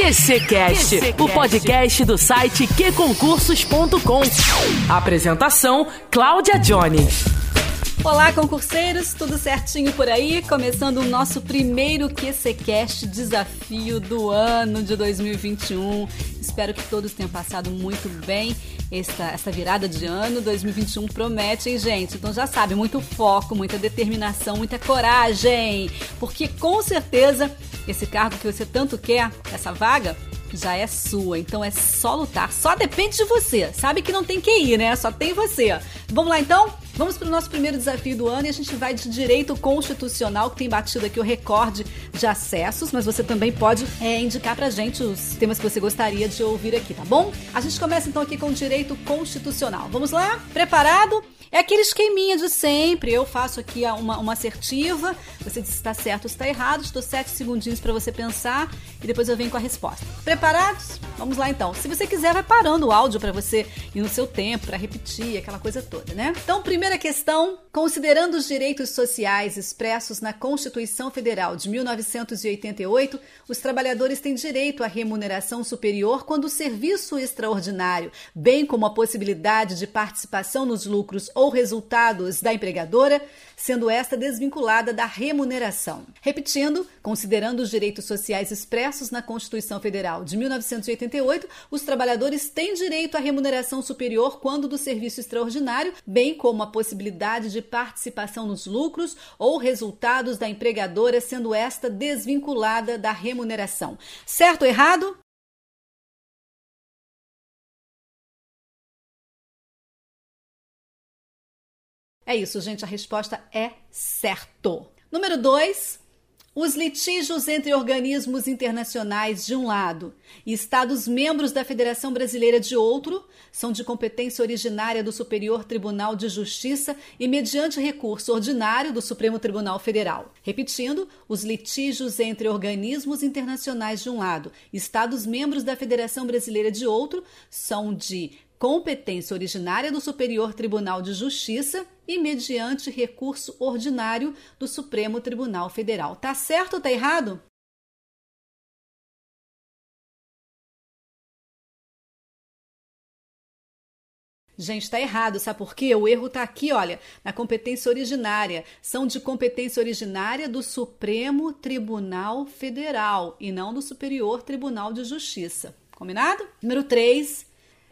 QCcast, o podcast do site qconcursos.com. Apresentação: Cláudia Jones. Olá, concurseiros, tudo certinho por aí? Começando o nosso primeiro QCcast desafio do ano de 2021. Espero que todos tenham passado muito bem esta, essa virada de ano. 2021 promete, hein, gente? Então já sabe, muito foco, muita determinação, muita coragem. Porque com certeza esse cargo que você tanto quer, essa vaga, já é sua. Então é só lutar. Só depende de você. Sabe que não tem que ir, né? Só tem você. Vamos lá então? Vamos para o nosso primeiro desafio do ano e a gente vai de direito constitucional, que tem batido aqui o recorde de acessos, mas você também pode é, indicar para gente os temas que você gostaria de ouvir aqui, tá bom? A gente começa então aqui com direito constitucional. Vamos lá? Preparado? É aquele esqueminha de sempre. Eu faço aqui uma, uma assertiva, você diz se está certo ou está errado, estou sete segundinhos para você pensar e depois eu venho com a resposta. Preparados? Vamos lá então. Se você quiser, vai parando o áudio para você ir no seu tempo, para repetir, aquela coisa toda, né? Então, primeira questão: considerando os direitos sociais expressos na Constituição Federal de 1988, os trabalhadores têm direito à remuneração superior quando o serviço extraordinário, bem como a possibilidade de participação nos lucros ou resultados da empregadora, sendo esta desvinculada da remuneração. Repetindo, considerando os direitos sociais expressos na Constituição Federal de 1988, os trabalhadores têm direito à remuneração superior quando do serviço extraordinário, bem como a possibilidade de participação nos lucros ou resultados da empregadora, sendo esta desvinculada da remuneração. Certo ou errado? É isso, gente. A resposta é certo. Número 2. Os litígios entre organismos internacionais de um lado e Estados membros da Federação Brasileira de outro são de competência originária do Superior Tribunal de Justiça e mediante recurso ordinário do Supremo Tribunal Federal. Repetindo, os litígios entre organismos internacionais de um lado e Estados membros da Federação Brasileira de outro são de competência originária do Superior Tribunal de Justiça e mediante recurso ordinário do Supremo Tribunal Federal. Tá certo ou tá errado? Gente, está errado, sabe por quê? O erro está aqui, olha, na competência originária. São de competência originária do Supremo Tribunal Federal e não do Superior Tribunal de Justiça. Combinado? Número 3.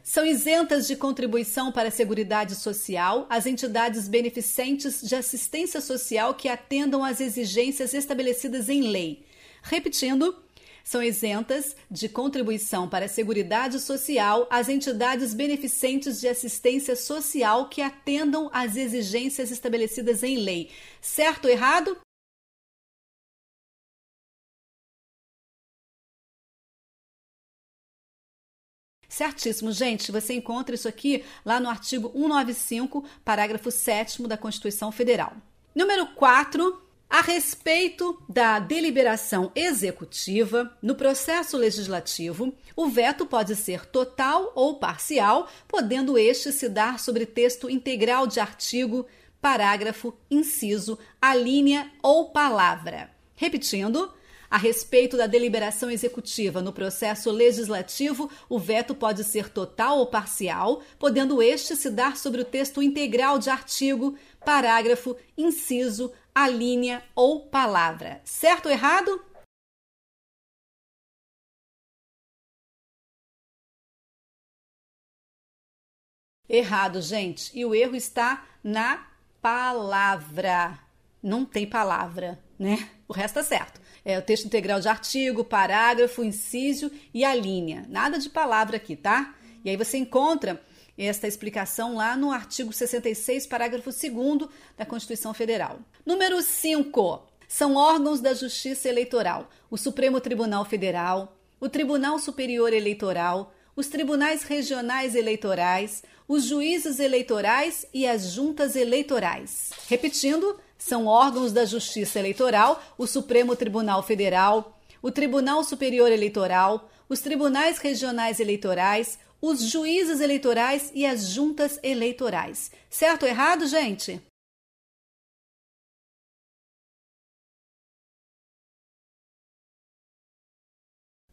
São isentas de contribuição para a Seguridade Social as entidades beneficentes de assistência social que atendam às exigências estabelecidas em lei. Repetindo, são isentas de contribuição para a Seguridade Social as entidades beneficentes de assistência social que atendam às exigências estabelecidas em lei. Certo ou errado? Certíssimo, gente. Você encontra isso aqui lá no artigo 195, parágrafo 7 da Constituição Federal. Número 4. A respeito da deliberação executiva no processo legislativo, o veto pode ser total ou parcial, podendo este se dar sobre texto integral de artigo, parágrafo, inciso, alínea ou palavra. Repetindo, a respeito da deliberação executiva no processo legislativo, o veto pode ser total ou parcial, podendo este se dar sobre o texto integral de artigo, parágrafo, inciso, alínea ou palavra. Certo ou errado? Errado, gente. E o erro está na palavra. Não tem palavra, né? O resto é certo é, o texto integral de artigo, parágrafo, inciso e a linha. Nada de palavra aqui, tá? E aí você encontra esta explicação lá no artigo 66, parágrafo 2 da Constituição Federal. Número 5. São órgãos da Justiça Eleitoral: o Supremo Tribunal Federal, o Tribunal Superior Eleitoral, os tribunais regionais eleitorais, os juízes eleitorais e as juntas eleitorais. Repetindo, são órgãos da Justiça Eleitoral, o Supremo Tribunal Federal, o Tribunal Superior Eleitoral, os tribunais regionais eleitorais, os juízes eleitorais e as juntas eleitorais. Certo ou errado, gente?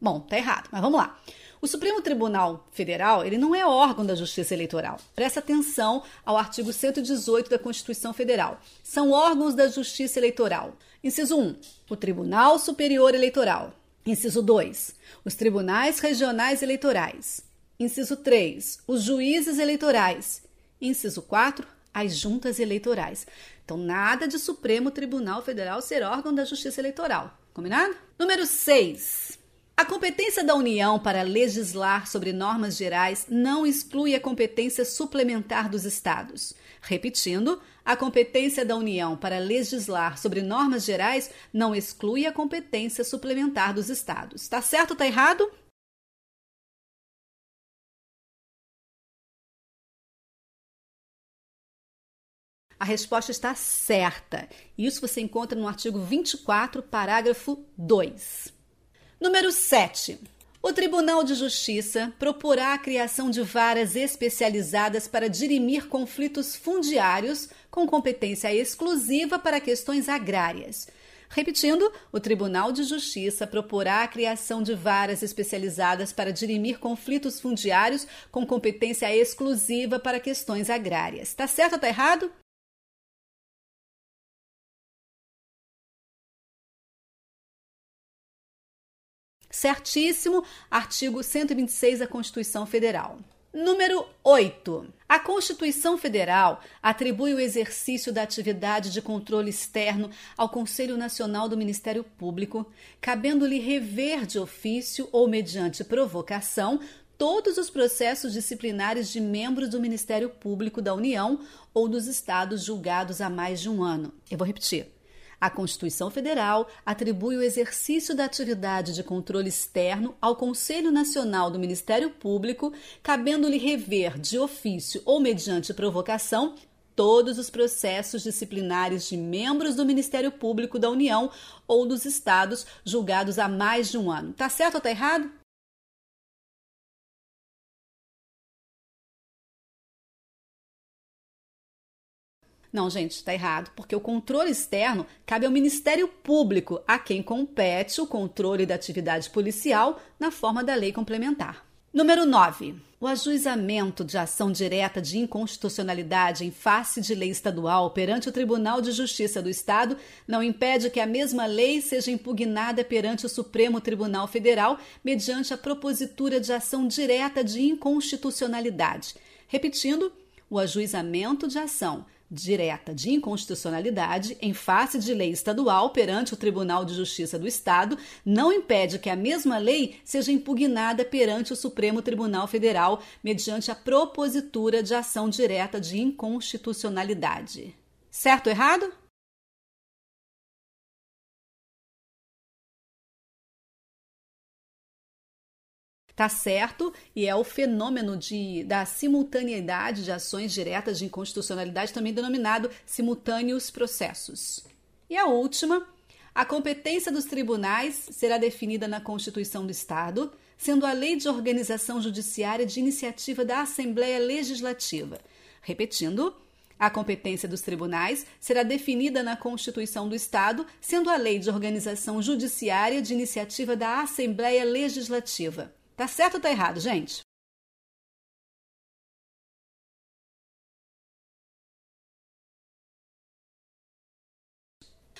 Bom, tá errado, mas vamos lá. O Supremo Tribunal Federal, ele não é órgão da Justiça Eleitoral. Presta atenção ao artigo 118 da Constituição Federal. São órgãos da Justiça Eleitoral. Inciso 1, o Tribunal Superior Eleitoral. Inciso 2, os tribunais regionais eleitorais. Inciso 3, os juízes eleitorais. Inciso 4, as juntas eleitorais. Então, nada de Supremo Tribunal Federal ser órgão da Justiça Eleitoral. Combinado? Número 6. A competência da União para legislar sobre normas gerais não exclui a competência suplementar dos Estados. Repetindo, a competência da União para legislar sobre normas gerais não exclui a competência suplementar dos Estados. Tá certo ou tá errado? A resposta está certa. Isso você encontra no artigo 24, parágrafo 2. Número 7. O Tribunal de Justiça proporá a criação de varas especializadas para dirimir conflitos fundiários com competência exclusiva para questões agrárias. Repetindo, o Tribunal de Justiça proporá a criação de varas especializadas para dirimir conflitos fundiários com competência exclusiva para questões agrárias. Tá certo ou tá errado? Certíssimo, artigo 126 da Constituição Federal. Número 8. A Constituição Federal atribui o exercício da atividade de controle externo ao Conselho Nacional do Ministério Público, cabendo-lhe rever de ofício ou mediante provocação todos os processos disciplinares de membros do Ministério Público da União ou dos estados julgados há mais de um ano. Eu vou repetir. A Constituição Federal atribui o exercício da atividade de controle externo ao Conselho Nacional do Ministério Público, cabendo-lhe rever de ofício ou mediante provocação todos os processos disciplinares de membros do Ministério Público da União ou dos estados julgados há mais de um ano. Tá certo ou tá errado? Não, gente, está errado, porque o controle externo cabe ao Ministério Público, a quem compete o controle da atividade policial na forma da lei complementar. Número 9. O ajuizamento de ação direta de inconstitucionalidade em face de lei estadual perante o Tribunal de Justiça do Estado não impede que a mesma lei seja impugnada perante o Supremo Tribunal Federal mediante a propositura de ação direta de inconstitucionalidade. Repetindo, o ajuizamento de ação direta de inconstitucionalidade em face de lei estadual perante o Tribunal de Justiça do Estado não impede que a mesma lei seja impugnada perante o Supremo Tribunal Federal mediante a propositura de ação direta de inconstitucionalidade. Certo ou errado? Tá certo, e é o fenômeno de, da simultaneidade de ações diretas de inconstitucionalidade, também denominado simultâneos processos. E a última, a competência dos tribunais será definida na Constituição do Estado, sendo a Lei de Organização Judiciária de iniciativa da Assembleia Legislativa. Repetindo, a competência dos tribunais será definida na Constituição do Estado, sendo a Lei de Organização Judiciária de iniciativa da Assembleia Legislativa. Tá certo ou tá errado, gente?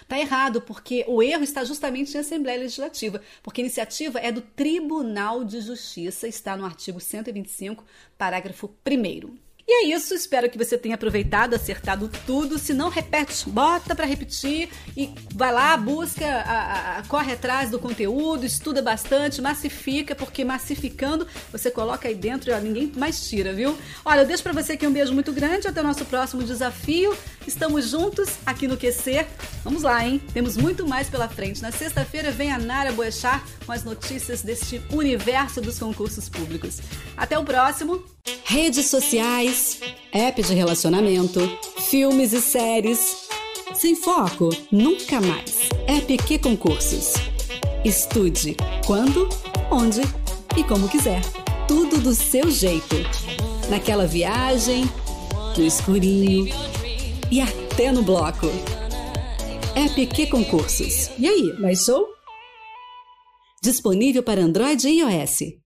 Tá errado, porque o erro está justamente em Assembleia Legislativa, porque a iniciativa é do Tribunal de Justiça, está no artigo 125, parágrafo 1. E é isso, espero que você tenha aproveitado, acertado tudo. Se não, repete, bota para repetir e vai lá, busca, a, a, corre atrás do conteúdo, estuda bastante, massifica, porque massificando você coloca aí dentro e ninguém mais tira, viu? Olha, eu deixo para você aqui um beijo muito grande, até o nosso próximo desafio. Estamos juntos aqui no QC. Vamos lá, hein? Temos muito mais pela frente. Na sexta-feira vem a Nara Boechat com as notícias deste universo dos concursos públicos. Até o próximo. Redes sociais, app de relacionamento, filmes e séries. Sem foco, nunca mais. App que concursos. Estude quando, onde e como quiser. Tudo do seu jeito. Naquela viagem, no escurinho e até no bloco. App que concursos. E aí, mais show? Disponível para Android e iOS.